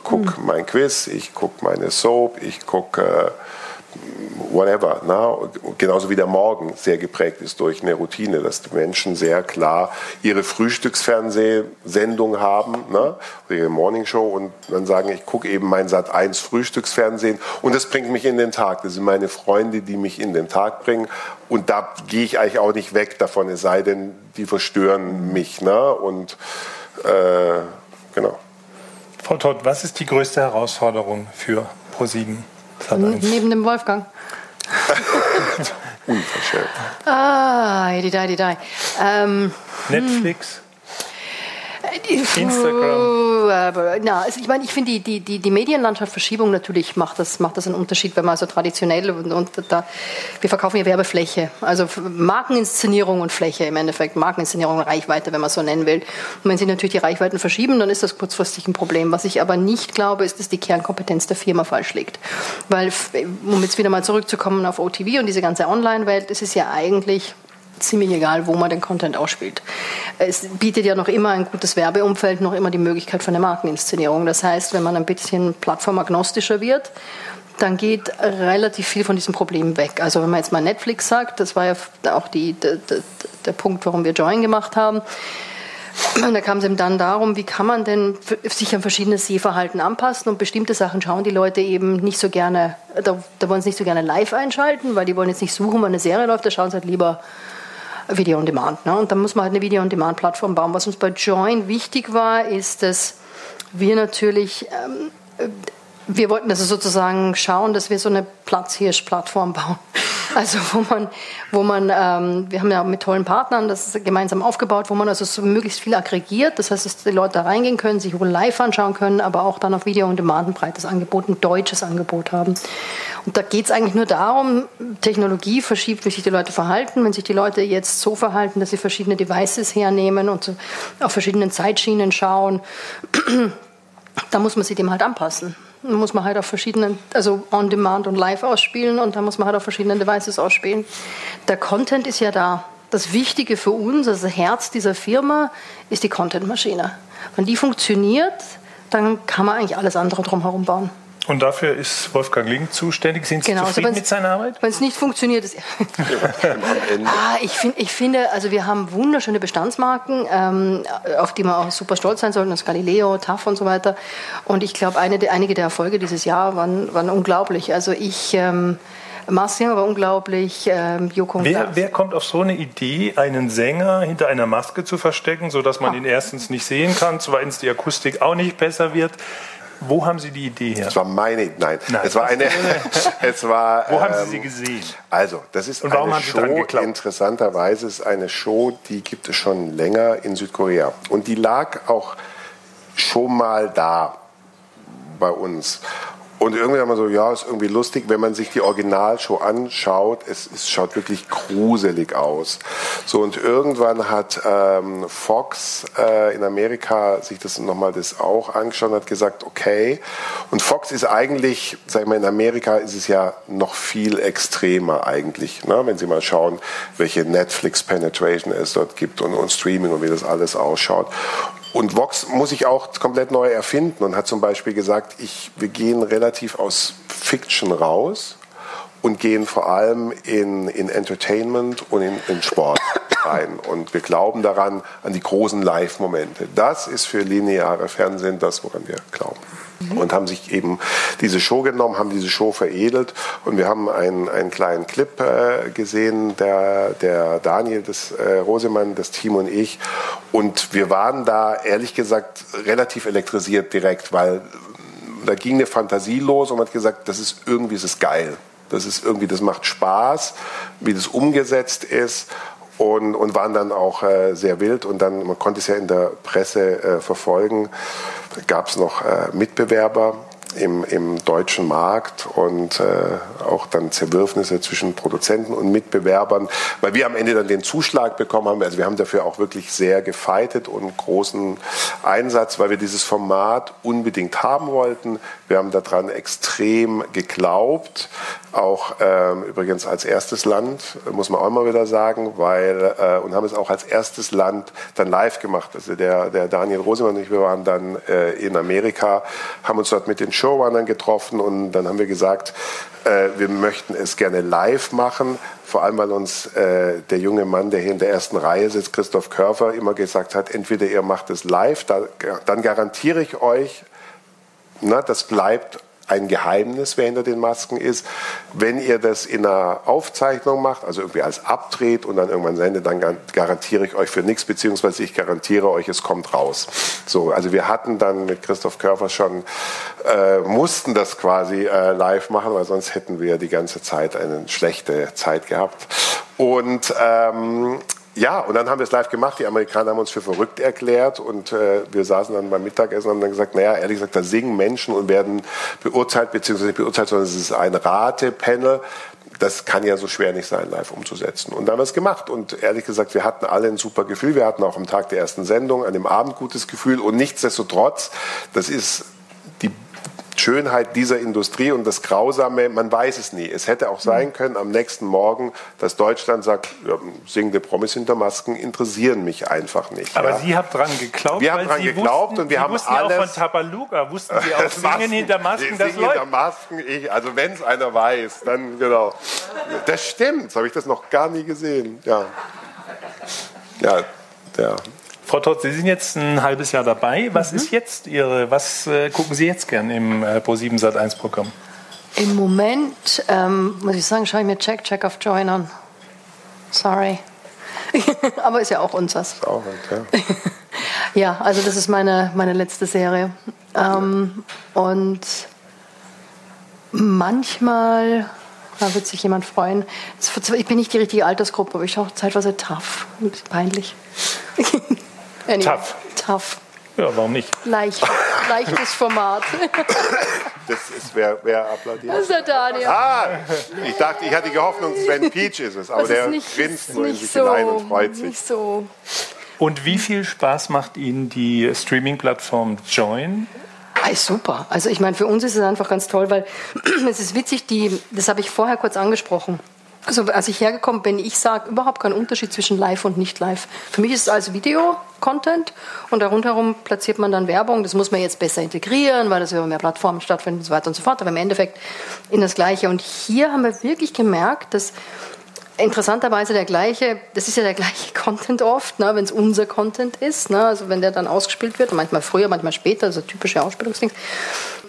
gucke mhm. mein Quiz, ich gucke meine Soap, ich gucke äh, whatever. Ne? Genauso wie der Morgen sehr geprägt ist durch eine Routine, dass die Menschen sehr klar ihre Frühstücksfernsehsendung haben, oder ihre Morningshow und dann sagen, ich gucke eben mein Sat 1 Frühstücksfernsehen und das bringt mich in den Tag. Das sind meine Freunde, die mich in den Tag bringen und da gehe ich eigentlich auch nicht weg davon, es sei denn, die verstören mich. Ne? Und äh, genau. Frau Todd, was ist die größte Herausforderung für ProSieben? Neben dem Wolfgang. Unverschämt. Ah, die die die. Ähm, Netflix. Instagram. Na, also ich meine, ich finde die, die, die, die Medienlandschaftsverschiebung natürlich macht das, macht das einen Unterschied, wenn man so traditionell und, und da, wir verkaufen ja Werbefläche, also Markeninszenierung und Fläche im Endeffekt, Markeninszenierung und Reichweite, wenn man so nennen will. Und wenn sich natürlich die Reichweiten verschieben, dann ist das kurzfristig ein Problem. Was ich aber nicht glaube, ist, dass die Kernkompetenz der Firma falsch liegt. Weil, um jetzt wieder mal zurückzukommen auf OTV und diese ganze Online-Welt, es ist ja eigentlich ziemlich egal, wo man den Content ausspielt. Es bietet ja noch immer ein gutes Werbeumfeld, noch immer die Möglichkeit für eine Markeninszenierung. Das heißt, wenn man ein bisschen plattformagnostischer wird, dann geht relativ viel von diesem Problem weg. Also wenn man jetzt mal Netflix sagt, das war ja auch die, der, der Punkt, warum wir Join gemacht haben. Da kam es eben dann darum, wie kann man denn sich an verschiedenes Sehverhalten anpassen und bestimmte Sachen schauen die Leute eben nicht so gerne, da, da wollen sie nicht so gerne live einschalten, weil die wollen jetzt nicht suchen, wann eine Serie läuft, da schauen sie halt lieber Video on Demand. Ne? Und da muss man halt eine Video on Demand Plattform bauen. Was uns bei Join wichtig war, ist, dass wir natürlich ähm, wir wollten also sozusagen schauen, dass wir so eine Platzhirsch-Plattform bauen. Also wo man, wo man, ähm, wir haben ja mit tollen Partnern das gemeinsam aufgebaut, wo man also so möglichst viel aggregiert. Das heißt, dass die Leute da reingehen können, sich wohl live anschauen können, aber auch dann auf Video und Demand ein breites Angebot, ein deutsches Angebot haben. Und da geht es eigentlich nur darum, Technologie verschiebt, wie sich die Leute verhalten. Wenn sich die Leute jetzt so verhalten, dass sie verschiedene Devices hernehmen und so auf verschiedenen Zeitschienen schauen, da muss man sich dem halt anpassen. Da muss man halt auf verschiedenen, also on demand und live ausspielen und da muss man halt auf verschiedenen Devices ausspielen. Der Content ist ja da. Das Wichtige für uns, also das Herz dieser Firma, ist die Content-Maschine. Wenn die funktioniert, dann kann man eigentlich alles andere drumherum bauen. Und dafür ist Wolfgang Link zuständig. Sind Sie genau, zufrieden also mit seiner Arbeit? Wenn es nicht funktioniert, ist ah, ich, find, ich finde, also wir haben wunderschöne Bestandsmarken, ähm, auf die wir auch super stolz sein sollten, das Galileo, TAF und so weiter. Und ich glaube, eine, einige der Erfolge dieses Jahr waren, waren unglaublich. Also ich... Ähm, Marcian war unglaublich, ähm, Joko wer, wer kommt auf so eine Idee, einen Sänger hinter einer Maske zu verstecken, sodass man oh. ihn erstens nicht sehen kann, zweitens die Akustik auch nicht besser wird? Wo haben Sie die Idee her? Es war meine, nein, nein. es war eine, es war. Wo ähm, haben Sie sie ähm, gesehen? Also, das ist Und eine Show. Interessanterweise ist eine Show, die gibt es schon länger in Südkorea und die lag auch schon mal da bei uns. Und irgendwie haben wir so, ja, ist irgendwie lustig, wenn man sich die Originalshow anschaut, es, es schaut wirklich gruselig aus. So, und irgendwann hat ähm, Fox äh, in Amerika sich das nochmal das auch angeschaut und hat gesagt, okay. Und Fox ist eigentlich, sag ich mal, in Amerika ist es ja noch viel extremer eigentlich, ne? wenn Sie mal schauen, welche Netflix-Penetration es dort gibt und, und Streaming und wie das alles ausschaut. Und Vox muss sich auch komplett neu erfinden und hat zum Beispiel gesagt, ich, wir gehen relativ aus Fiction raus und gehen vor allem in, in Entertainment und in, in Sport rein. Und wir glauben daran, an die großen Live-Momente. Das ist für lineare Fernsehen das, woran wir glauben mhm. und haben sich eben diese Show genommen, haben diese Show veredelt und wir haben einen, einen kleinen Clip äh, gesehen, der, der Daniel, das äh, Rosemann, das Team und ich und wir waren da ehrlich gesagt relativ elektrisiert direkt, weil da ging eine Fantasie los und man hat gesagt, das ist irgendwie, ist geil. Das ist irgendwie, das macht Spaß, wie das umgesetzt ist und, und waren dann auch äh, sehr wild. Und dann, man konnte es ja in der Presse äh, verfolgen, gab es noch äh, Mitbewerber im, im deutschen Markt und äh, auch dann Zerwürfnisse zwischen Produzenten und Mitbewerbern, weil wir am Ende dann den Zuschlag bekommen haben. Also wir haben dafür auch wirklich sehr gefeitet und großen Einsatz, weil wir dieses Format unbedingt haben wollten. Wir haben daran extrem geglaubt, auch ähm, übrigens als erstes Land, muss man auch mal wieder sagen, weil äh, und haben es auch als erstes Land dann live gemacht. Also der, der Daniel Rosemann und ich, wir waren dann äh, in Amerika, haben uns dort mit den Showrunnern getroffen und dann haben wir gesagt, äh, wir möchten es gerne live machen. Vor allem, weil uns äh, der junge Mann, der hier in der ersten Reihe sitzt, Christoph Körfer, immer gesagt hat, entweder ihr macht es live, da, dann garantiere ich euch, na, das bleibt ein Geheimnis, wer hinter den Masken ist. Wenn ihr das in einer Aufzeichnung macht, also irgendwie als abdreht und dann irgendwann sendet, dann garantiere ich euch für nichts, beziehungsweise ich garantiere euch, es kommt raus. So, also wir hatten dann mit Christoph Körfer schon, äh, mussten das quasi äh, live machen, weil sonst hätten wir die ganze Zeit eine schlechte Zeit gehabt. Und ähm, ja, und dann haben wir es live gemacht. Die Amerikaner haben uns für verrückt erklärt und äh, wir saßen dann beim Mittagessen und haben dann gesagt, naja, ehrlich gesagt, da singen Menschen und werden beurteilt, beziehungsweise nicht beurteilt, sondern es ist ein Ratepanel. Das kann ja so schwer nicht sein, live umzusetzen. Und dann haben wir es gemacht. Und ehrlich gesagt, wir hatten alle ein super Gefühl. Wir hatten auch am Tag der ersten Sendung, an dem Abend gutes Gefühl. Und nichtsdestotrotz, das ist Schönheit dieser Industrie und das Grausame, man weiß es nie. Es hätte auch sein können am nächsten Morgen, dass Deutschland sagt, ja, singende Promis hinter Masken interessieren mich einfach nicht. Aber ja. Sie haben dran geglaubt. Wir haben dran Sie geglaubt wussten, und wir Sie haben wussten alles. auch von Tabaluga, wussten Sie auch Singen Masken, hinter Masken, das Singen hinter Masken, ich, also wenn es einer weiß, dann genau. Das stimmt, das habe ich das noch gar nie gesehen. Ja, ja, ja. Frau Todt, Sie sind jetzt ein halbes Jahr dabei. Was mhm. ist jetzt Ihre, was äh, gucken Sie jetzt gern im äh, Pro7 Sat1 Programm? Im Moment, ähm, muss ich sagen, schaue ich mir Check, Check of Join an. Sorry. Aber ist ja auch unseres. Ist auch, ja. Ja, also das ist meine, meine letzte Serie. Ähm, und manchmal da wird sich jemand freuen. Ich bin nicht die richtige Altersgruppe, aber ich schaue zeitweise tough. Peinlich. anyway, tough. Tough. Ja, warum nicht? Leicht, leichtes Format. Das ist, wer, wer applaudiert? Das ist der Daniel. Ah, ich dachte, ich hatte die Hoffnung, Sven Peach ist es, aber der nicht, grinst nur in sich so, hinein und freut sich. Nicht so. Und wie viel Spaß macht Ihnen die Streaming-Plattform Join? Ah, super. Also ich meine, für uns ist es einfach ganz toll, weil es ist witzig, die, das habe ich vorher kurz angesprochen. Also als ich hergekommen bin, ich sage überhaupt keinen Unterschied zwischen live und nicht live. Für mich ist es also Video-Content und darunter platziert man dann Werbung. Das muss man jetzt besser integrieren, weil das über mehr Plattformen stattfindet und so weiter und so fort. Aber im Endeffekt in das Gleiche. Und hier haben wir wirklich gemerkt, dass interessanterweise der gleiche, das ist ja der gleiche Content oft, ne, wenn es unser Content ist, ne, also wenn der dann ausgespielt wird, manchmal früher, manchmal später, also typische Ausspielungsdings,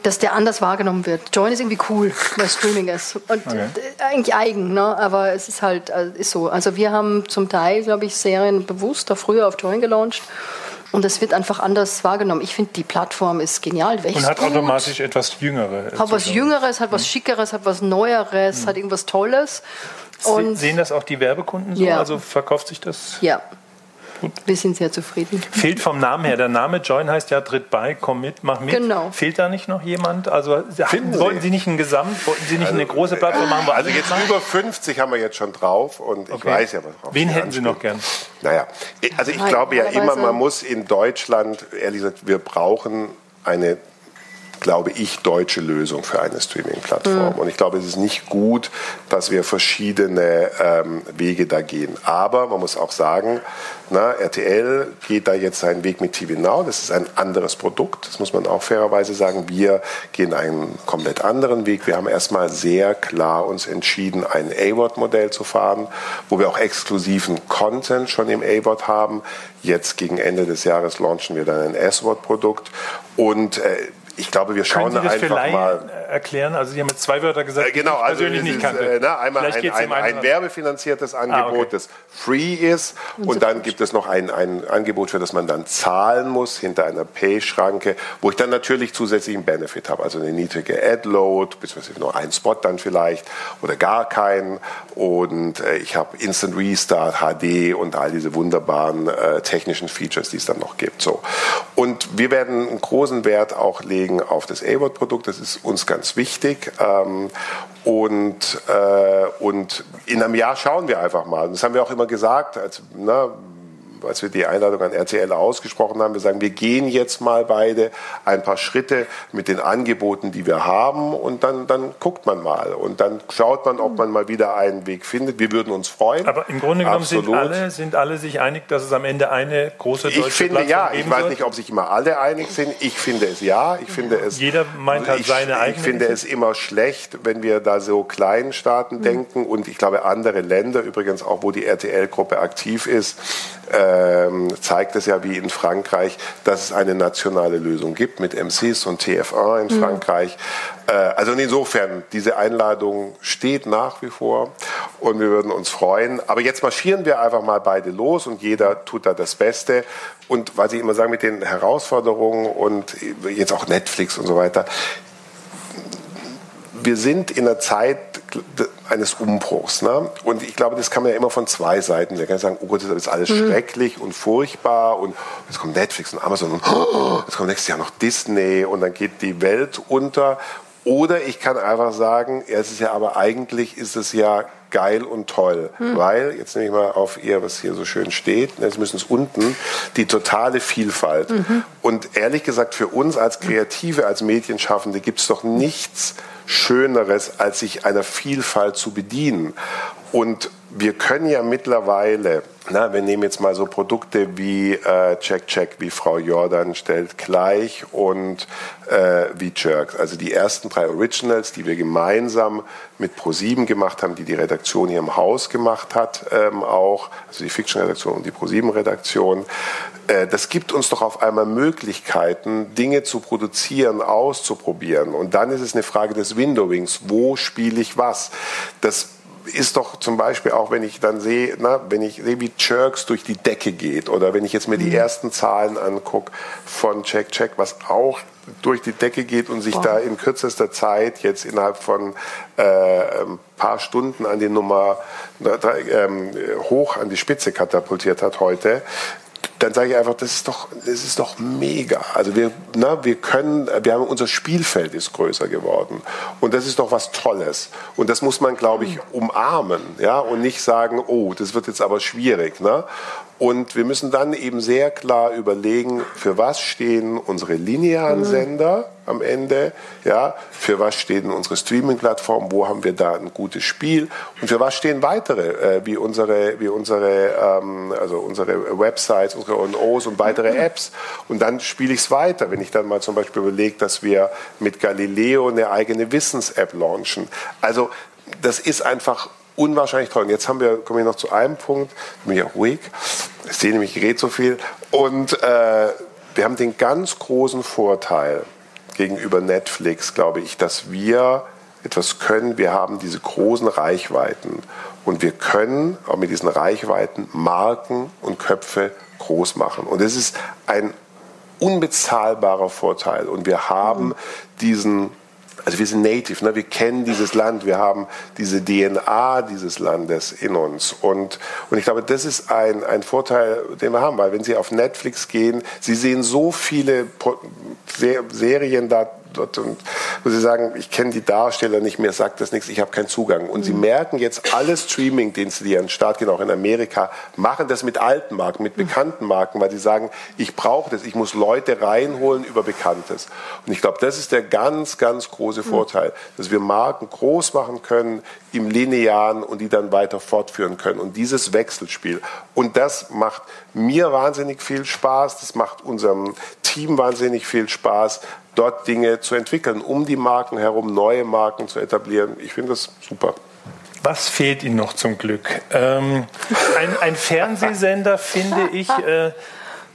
dass der anders wahrgenommen wird. Join ist irgendwie cool, weil Streaming ist und okay. eigentlich eigen, ne, aber es ist halt äh, ist so. Also wir haben zum Teil, glaube ich, Serien bewusst da früher auf Join gelauncht. Und es wird einfach anders wahrgenommen. Ich finde, die Plattform ist genial. Und hat automatisch etwas Jüngeres. Hat was Jüngeres, hat was mhm. Schickeres, hat was Neueres, mhm. hat irgendwas Tolles. Und Sehen das auch die Werbekunden so? Ja. Also verkauft sich das? Ja. Gut. Wir sind sehr zufrieden. Fehlt vom Namen her. Der Name Join heißt ja tritt bei, komm mit, mach mit. Genau. Fehlt da nicht noch jemand? Also Finden wollten Sie nicht ein Gesamt, wollten Sie nicht also, eine große Plattform machen? Also jetzt machen? über 50 haben wir jetzt schon drauf und ich okay. weiß ja, was drauf Wen hätten Sie noch gern? Naja, also ich glaube ja immer, man muss in Deutschland, ehrlich gesagt, wir brauchen eine glaube ich, deutsche Lösung für eine Streaming-Plattform. Mhm. Und ich glaube, es ist nicht gut, dass wir verschiedene ähm, Wege da gehen. Aber man muss auch sagen, na, RTL geht da jetzt seinen Weg mit TV Now. Das ist ein anderes Produkt. Das muss man auch fairerweise sagen. Wir gehen einen komplett anderen Weg. Wir haben erstmal sehr klar uns entschieden, ein A-Word-Modell zu fahren, wo wir auch exklusiven Content schon im A-Word haben. Jetzt gegen Ende des Jahres launchen wir dann ein S-Word-Produkt. Und äh, ich glaube, wir schauen Können Sie das einfach mal erklären. Also Sie haben jetzt zwei Wörter gesagt, äh, genau, die ich persönlich also nicht kannte. Äh, na, einmal ein, ein, ein, werbefinanziertes Angebot, ah, okay. das free ist, und, und dann gibt es noch ein, ein Angebot, für das man dann zahlen muss hinter einer Pay-Schranke, wo ich dann natürlich zusätzlichen Benefit habe, also eine niedrige Ad-Load, beziehungsweise nur einen Spot dann vielleicht oder gar keinen. Und äh, ich habe Instant Restart, HD und all diese wunderbaren äh, technischen Features, die es dann noch gibt. So. Und wir werden einen großen Wert auch legen auf das A-Word-Produkt. Das ist uns ganz wichtig. Ähm, und, äh, und in einem Jahr schauen wir einfach mal. Das haben wir auch immer gesagt. Als, ne, als wir die Einladung an RTL ausgesprochen haben, wir sagen, wir gehen jetzt mal beide ein paar Schritte mit den Angeboten, die wir haben und dann, dann guckt man mal und dann schaut man, ob man mal wieder einen Weg findet. Wir würden uns freuen. Aber im Grunde genommen sind alle, sind alle sich einig, dass es am Ende eine große deutsche Ich finde Plattform ja, ich weiß nicht, ob sich immer alle einig sind. Ich finde es ja. Ich finde es, Jeder meint halt seine eigene. Ich finde es immer schlecht, wenn wir da so kleinen Staaten mhm. denken und ich glaube andere Länder, übrigens auch wo die RTL-Gruppe aktiv ist, ähm, zeigt es ja wie in Frankreich, dass es eine nationale Lösung gibt mit M6 und TF1 in mhm. Frankreich. Äh, also insofern, diese Einladung steht nach wie vor und wir würden uns freuen. Aber jetzt marschieren wir einfach mal beide los und jeder tut da das Beste. Und was ich immer sage mit den Herausforderungen und jetzt auch Netflix und so weiter, wir sind in einer Zeit eines Umbruchs. Ne? Und ich glaube, das kann man ja immer von zwei Seiten. Man kann sagen, oh Gott, das ist alles mhm. schrecklich und furchtbar und jetzt kommt Netflix und Amazon und oh, jetzt kommt nächstes Jahr noch Disney und dann geht die Welt unter. Oder ich kann einfach sagen, ja, es ist ja aber eigentlich ist es ja geil und toll, hm. weil, jetzt nehme ich mal auf ihr, was hier so schön steht, jetzt müssen es unten, die totale Vielfalt. Mhm. Und ehrlich gesagt, für uns als Kreative, als Medienschaffende gibt es doch nichts, Schöneres, als sich einer Vielfalt zu bedienen. Und wir können ja mittlerweile, na, wir nehmen jetzt mal so Produkte wie äh, Check Check, wie Frau Jordan stellt gleich und äh, wie Jerks. Also die ersten drei Originals, die wir gemeinsam mit ProSieben gemacht haben, die die Redaktion hier im Haus gemacht hat, ähm, auch, also die Fiction-Redaktion und die ProSieben-Redaktion. Äh, das gibt uns doch auf einmal Möglichkeiten, Dinge zu produzieren, auszuprobieren. Und dann ist es eine Frage des Windowings. Wo spiele ich was? Das ist doch zum Beispiel auch, wenn ich dann sehe, na, wenn ich sehe, wie Jerks durch die Decke geht oder wenn ich jetzt mir die mhm. ersten Zahlen angucke von Check Check, was auch durch die Decke geht und sich wow. da in kürzester Zeit jetzt innerhalb von äh, ein paar Stunden an die Nummer ähm, hoch an die Spitze katapultiert hat heute, dann sage ich einfach, das ist doch, das ist doch mega. Also wir, na, wir können, wir haben unser Spielfeld ist größer geworden und das ist doch was Tolles und das muss man, glaube ich, umarmen, ja, und nicht sagen, oh, das wird jetzt aber schwierig, ne? Und wir müssen dann eben sehr klar überlegen, für was stehen unsere linearen mhm. Sender am Ende, ja, für was stehen unsere Streaming-Plattformen, wo haben wir da ein gutes Spiel und für was stehen weitere, äh, wie unsere, wie unsere, ähm, also unsere Websites, unsere ONOs und weitere mhm. Apps. Und dann spiele ich es weiter, wenn ich dann mal zum Beispiel überlege, dass wir mit Galileo eine eigene Wissens-App launchen. Also das ist einfach unwahrscheinlich toll. Und jetzt haben wir, komme ich noch zu einem Punkt, bin ich auch ruhig, ich sehe nämlich, ich rede so viel. Und äh, wir haben den ganz großen Vorteil gegenüber Netflix, glaube ich, dass wir etwas können. Wir haben diese großen Reichweiten und wir können auch mit diesen Reichweiten Marken und Köpfe groß machen. Und es ist ein unbezahlbarer Vorteil. Und wir haben diesen also wir sind native, ne? wir kennen dieses Land, wir haben diese DNA dieses Landes in uns. Und, und ich glaube, das ist ein, ein Vorteil, den wir haben, weil wenn Sie auf Netflix gehen, Sie sehen so viele Serien da dort und wo sie sagen, ich kenne die Darsteller nicht mehr, sagt das nichts, ich habe keinen Zugang. Und mhm. sie merken jetzt, alle Streaming-Dienste, die an den Start gehen, auch in Amerika, machen das mit alten Marken, mit bekannten Marken, weil sie sagen, ich brauche das, ich muss Leute reinholen über Bekanntes. Und ich glaube, das ist der ganz, ganz große mhm. Vorteil, dass wir Marken groß machen können im Linearen und die dann weiter fortführen können. Und dieses Wechselspiel. Und das macht mir wahnsinnig viel Spaß, das macht unserem Team wahnsinnig viel Spaß, dort Dinge zu entwickeln, um die Marken herum neue Marken zu etablieren. Ich finde das super. Was fehlt Ihnen noch zum Glück? Ähm, ein, ein, Fernsehsender, finde ich, äh,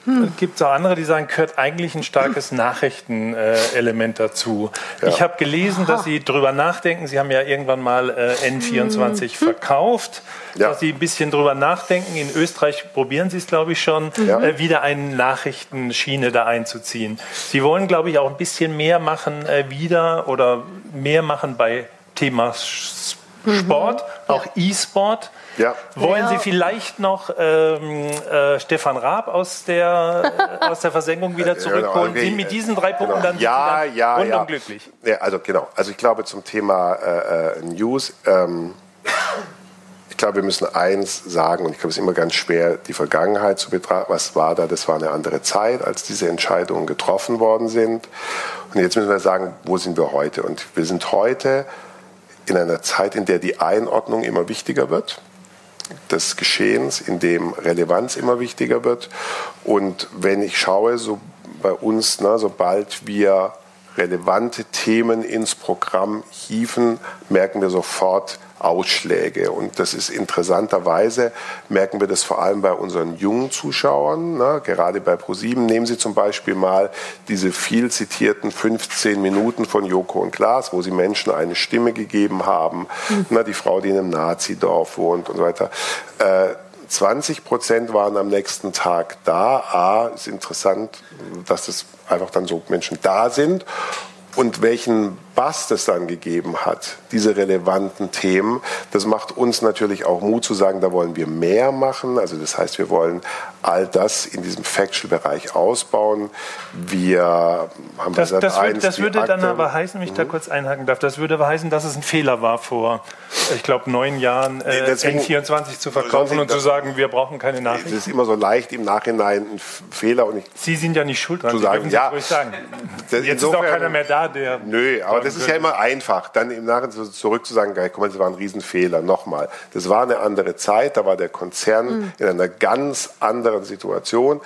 hm. Gibt es auch andere, die sagen, gehört eigentlich ein starkes Nachrichtenelement dazu. Ja. Ich habe gelesen, dass Sie drüber nachdenken. Sie haben ja irgendwann mal äh, N24 hm. verkauft, ja. dass Sie ein bisschen drüber nachdenken. In Österreich probieren Sie es, glaube ich, schon, ja. äh, wieder eine Nachrichtenschiene da einzuziehen. Sie wollen, glaube ich, auch ein bisschen mehr machen äh, wieder oder mehr machen bei Thema Sport, mhm. auch E-Sport. Ja. Wollen ja. Sie vielleicht noch ähm, äh, Stefan Raab aus der, aus der Versenkung wieder zurückholen? Genau. mit diesen drei Punkten genau. dann ja, ja, rundum ja. glücklich? Ja, also genau. Also ich glaube zum Thema äh, äh, News. Ähm, ich glaube, wir müssen eins sagen, und ich glaube, es ist immer ganz schwer, die Vergangenheit zu betrachten. Was war da? Das war eine andere Zeit, als diese Entscheidungen getroffen worden sind. Und jetzt müssen wir sagen, wo sind wir heute? Und wir sind heute in einer Zeit, in der die Einordnung immer wichtiger wird des Geschehens, in dem Relevanz immer wichtiger wird. Und wenn ich schaue, so bei uns, ne, sobald wir relevante Themen ins Programm hieven, merken wir sofort, Ausschläge. Und das ist interessanterweise, merken wir das vor allem bei unseren jungen Zuschauern. Ne? Gerade bei ProSieben nehmen Sie zum Beispiel mal diese viel zitierten 15 Minuten von Joko und Klaas, wo sie Menschen eine Stimme gegeben haben. Mhm. Ne? Die Frau, die in einem Nazidorf wohnt und so weiter. Äh, 20 Prozent waren am nächsten Tag da. A, ist interessant, dass es einfach dann so Menschen da sind und welchen Bass das dann gegeben hat, diese relevanten Themen, das macht uns natürlich auch Mut zu sagen, da wollen wir mehr machen. Also das heißt, wir wollen all das in diesem Factual-Bereich ausbauen. Wir haben das, das, wird, das würde dann aber heißen, wenn ich mhm. da kurz einhaken darf, das würde aber heißen, dass es ein Fehler war vor, ich glaube, neun Jahren äh, Deswegen, N24 zu verkaufen und zu sagen, wir brauchen keine Nachrichten. Das ist immer so leicht im Nachhinein ein Fehler. Und ich, Sie sind ja nicht schuld dran. Zu sagen, ja, sagen. Jetzt insofern, ist auch keiner mehr da, der... Nö, aber das ist ja immer einfach, dann im Nachhinein zurück zu sagen, guck mal, das war ein Riesenfehler. Nochmal, das war eine andere Zeit, da war der Konzern mhm. in einer ganz anderen Situation.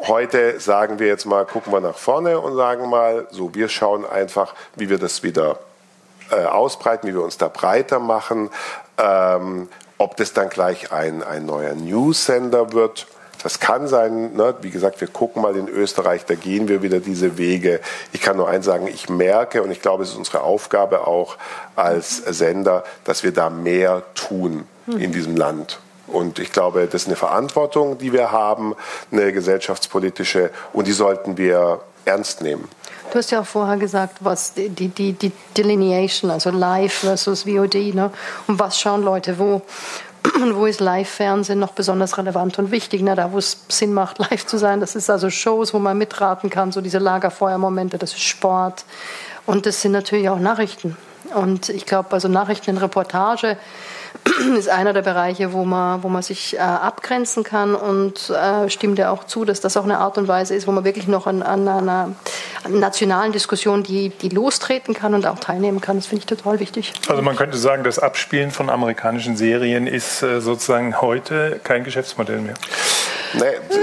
Heute sagen wir jetzt mal, gucken wir nach vorne und sagen mal, so, wir schauen einfach, wie wir das wieder äh, ausbreiten, wie wir uns da breiter machen. Ähm, ob das dann gleich ein, ein neuer News-Sender wird, Das kann sein, ne, wie gesagt, wir gucken mal in Österreich, da gehen wir wieder diese Wege. Ich kann nur eins sagen, ich merke und ich glaube, es ist unsere Aufgabe auch als Sender, dass wir da mehr tun in diesem Land. Und ich glaube, das ist eine Verantwortung, die wir haben, eine gesellschaftspolitische, und die sollten wir ernst nehmen. Du hast ja auch vorher gesagt, was die, die, die Delineation, also Live versus VOD, ne? und was schauen Leute wo. Und wo ist Live-Fernsehen noch besonders relevant und wichtig? Ne? Da, wo es Sinn macht, live zu sein. Das ist also Shows, wo man mitraten kann, so diese Lagerfeuermomente, das ist Sport. Und das sind natürlich auch Nachrichten. Und ich glaube, also Nachrichten in Reportage, ist einer der Bereiche, wo man, wo man sich äh, abgrenzen kann und äh, stimmt ja auch zu, dass das auch eine Art und Weise ist, wo man wirklich noch an, an einer nationalen Diskussion, die, die lostreten kann und auch teilnehmen kann. Das finde ich total wichtig. Also man könnte sagen, das Abspielen von amerikanischen Serien ist äh, sozusagen heute kein Geschäftsmodell mehr. Nee, das,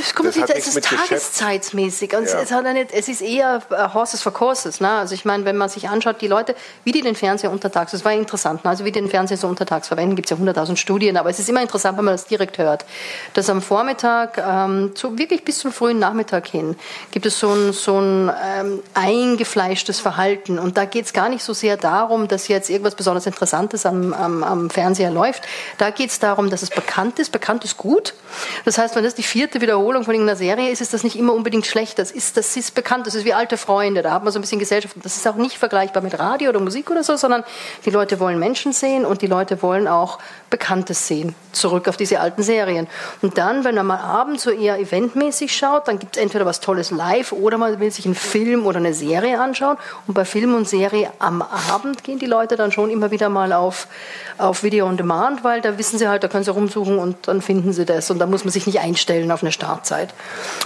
es kommt das es ist tageszeitmäßig und ja. es, hat nicht, es ist eher uh, Horses for Courses. Ne? Also ich meine, wenn man sich anschaut, die Leute, wie die den Fernseher untertags, das war interessant, ne? also wie die den Fernseher so untertags verwenden, gibt es ja 100.000 Studien, aber es ist immer interessant, wenn man das direkt hört, dass am Vormittag, ähm, so wirklich bis zum frühen Nachmittag hin, gibt es so ein, so ein ähm, eingefleischtes Verhalten. Und da geht es gar nicht so sehr darum, dass jetzt irgendwas besonders Interessantes am, am, am Fernseher läuft, da geht es darum, dass es bekannt ist, bekannt ist gut, das heißt, wenn das die vierte Wiederholung von irgendeiner Serie ist, ist das nicht immer unbedingt schlecht. Das ist, das ist bekannt, das ist wie alte Freunde, da hat man so ein bisschen Gesellschaft. Das ist auch nicht vergleichbar mit Radio oder Musik oder so, sondern die Leute wollen Menschen sehen und die Leute wollen auch Bekanntes sehen. Zurück auf diese alten Serien. Und dann, wenn man mal abends so eher eventmäßig schaut, dann gibt es entweder was Tolles live oder man will sich einen Film oder eine Serie anschauen. Und bei Film und Serie am Abend gehen die Leute dann schon immer wieder mal auf, auf Video on Demand, weil da wissen sie halt, da können sie rumsuchen und dann finden sie das. Und da muss man sich nicht einstellen auf eine Startzeit.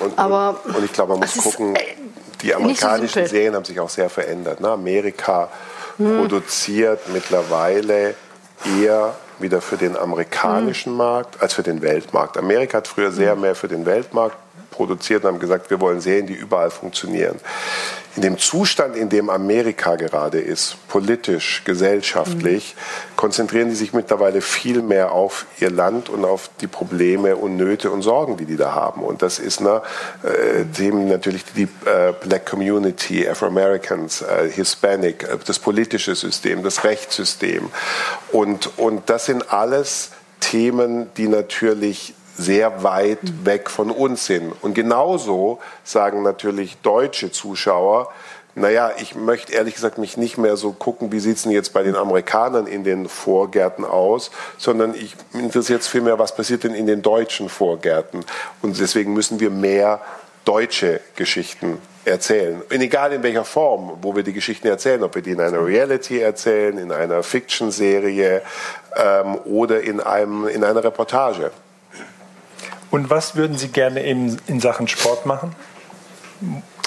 Und, Aber, und, und ich glaube, man muss gucken, ist, äh, die amerikanischen so Serien haben sich auch sehr verändert. Ne? Amerika hm. produziert mittlerweile eher wieder für den amerikanischen hm. Markt als für den Weltmarkt. Amerika hat früher sehr hm. mehr für den Weltmarkt produziert und haben gesagt, wir wollen Serien, die überall funktionieren in dem Zustand, in dem Amerika gerade ist, politisch, gesellschaftlich, mhm. konzentrieren die sich mittlerweile viel mehr auf ihr Land und auf die Probleme und Nöte und Sorgen, die die da haben. Und das ist ne, äh, Themen natürlich die äh, Black Community, Afro-Americans, äh, Hispanic, äh, das politische System, das Rechtssystem. Und, und das sind alles Themen, die natürlich sehr weit weg von uns sind. Und genauso sagen natürlich deutsche Zuschauer, naja, ich möchte ehrlich gesagt mich nicht mehr so gucken, wie sieht es denn jetzt bei den Amerikanern in den Vorgärten aus, sondern ich interessiert es vielmehr, was passiert denn in den deutschen Vorgärten. Und deswegen müssen wir mehr deutsche Geschichten erzählen. Und egal in welcher Form, wo wir die Geschichten erzählen, ob wir die in einer Reality erzählen, in einer Fiction-Serie ähm, oder in, einem, in einer Reportage. Und was würden Sie gerne in, in Sachen Sport machen?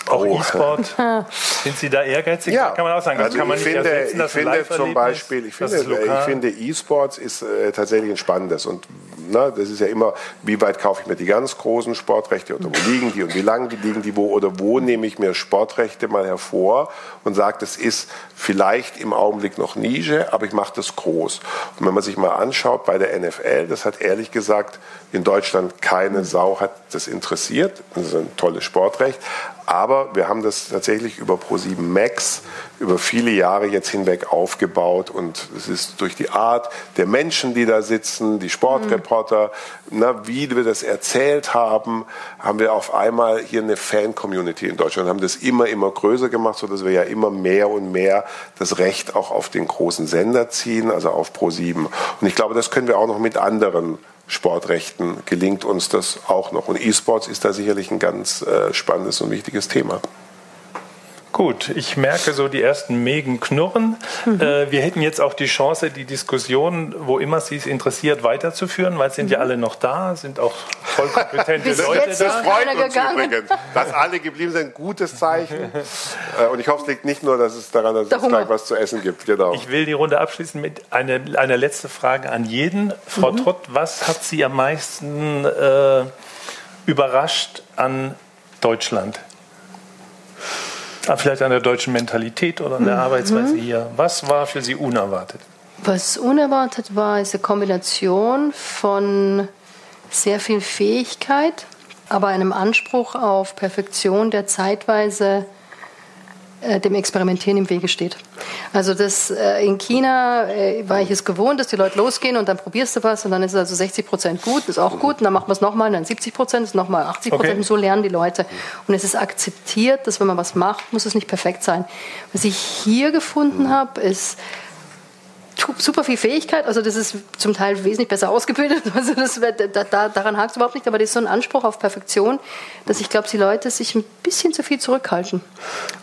Auch oh. E-Sport. Sind Sie da ehrgeizig? Ja. Kann man auch sagen. Das also kann man ich nicht finde, ersetzen, ich finde zum Beispiel, ich finde, ich finde E-Sports ist äh, tatsächlich ein spannendes und na, das ist ja immer, wie weit kaufe ich mir die ganz großen Sportrechte oder wo liegen die und wie lange liegen die wo oder wo nehme ich mir Sportrechte mal hervor und sage, das ist vielleicht im Augenblick noch Nische, aber ich mache das groß. Und wenn man sich mal anschaut bei der NFL, das hat ehrlich gesagt in Deutschland keine Sau hat das interessiert. Das ist ein tolles Sportrecht. Aber wir haben das tatsächlich über Pro7 Max über viele Jahre jetzt hinweg aufgebaut und es ist durch die Art der Menschen, die da sitzen, die Sportreporter, mhm. na, wie wir das erzählt haben, haben wir auf einmal hier eine Fan-Community in Deutschland, haben das immer, immer größer gemacht, sodass wir ja immer mehr und mehr das Recht auch auf den großen Sender ziehen, also auf Pro7. Und ich glaube, das können wir auch noch mit anderen Sportrechten gelingt uns das auch noch. Und E-Sports ist da sicherlich ein ganz äh, spannendes und wichtiges Thema. Gut, ich merke so die ersten Mägen knurren. Mhm. Äh, wir hätten jetzt auch die Chance, die Diskussion, wo immer Sie es interessiert, weiterzuführen, weil es sind mhm. ja alle noch da, sind auch voll kompetente Leute jetzt da. Das freut uns gegangen. übrigens. Dass alle geblieben sind, gutes Zeichen. Äh, und ich hoffe, es liegt nicht nur, dass es daran, dass es gleich was zu essen gibt. Genau. Ich will die Runde abschließen mit einer eine letzte Frage an jeden. Frau mhm. Trott, was hat Sie am meisten äh, überrascht an Deutschland? Ah, vielleicht an der deutschen Mentalität oder an der mhm. Arbeitsweise hier. Was war für Sie unerwartet? Was unerwartet war, ist eine Kombination von sehr viel Fähigkeit, aber einem Anspruch auf Perfektion, der zeitweise äh, dem Experimentieren im Wege steht. Also das äh, in China äh, war ich es gewohnt, dass die Leute losgehen und dann probierst du was und dann ist es also 60 Prozent gut, ist auch gut und dann machen wir es nochmal, dann 70 Prozent, ist nochmal 80 Prozent okay. und so lernen die Leute. Und es ist akzeptiert, dass wenn man was macht, muss es nicht perfekt sein. Was ich hier gefunden habe, ist super viel Fähigkeit, also das ist zum Teil wesentlich besser ausgebildet, also das, da, da, daran hakt es überhaupt nicht, aber das ist so ein Anspruch auf Perfektion, dass ich glaube, die Leute sich ein bisschen zu viel zurückhalten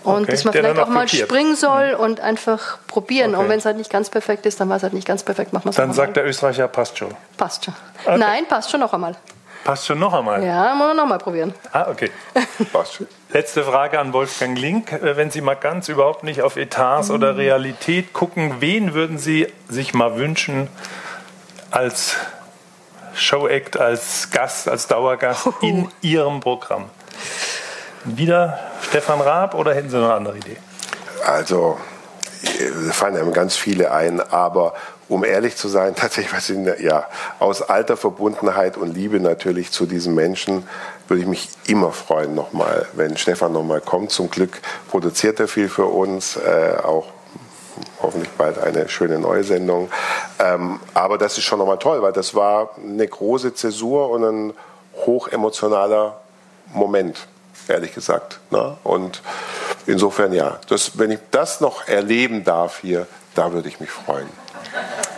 und okay, dass man vielleicht auch mal blockiert. springen soll mhm. und einfach probieren okay. und wenn es halt nicht ganz perfekt ist, dann war es halt nicht ganz perfekt, machen wir es Dann sagt der Österreicher, passt schon. Passt schon. Okay. Nein, passt schon noch einmal. Passt schon noch einmal. Ja, muss man noch mal probieren. Ah, okay. Passt. Letzte Frage an Wolfgang Link. Äh, wenn Sie mal ganz überhaupt nicht auf Etats mhm. oder Realität gucken, wen würden Sie sich mal wünschen als Showact, als Gast, als Dauergast oh. in Ihrem Programm? Wieder Stefan Raab oder hätten Sie noch eine andere Idee? Also, da fallen einem ganz viele ein, aber um ehrlich zu sein, tatsächlich ja, aus alter Verbundenheit und Liebe natürlich zu diesen Menschen würde ich mich immer freuen nochmal, wenn Stefan nochmal kommt. Zum Glück produziert er viel für uns, äh, auch hoffentlich bald eine schöne neue Sendung. Ähm, aber das ist schon nochmal toll, weil das war eine große Zäsur und ein hochemotionaler Moment, ehrlich gesagt. Ne? Und insofern ja, das, wenn ich das noch erleben darf hier, da würde ich mich freuen.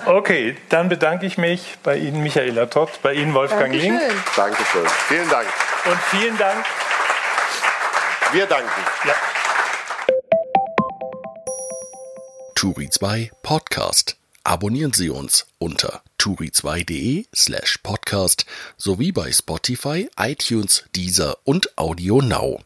Okay, dann bedanke ich mich bei Ihnen, Michaela Todd, bei Ihnen, Wolfgang Dankeschön. Link. Dankeschön. Vielen Dank. Und vielen Dank. Wir danken. Ja. Turi 2 Podcast. Abonnieren Sie uns unter turi2.de slash podcast sowie bei Spotify, iTunes, Deezer und Audio Now.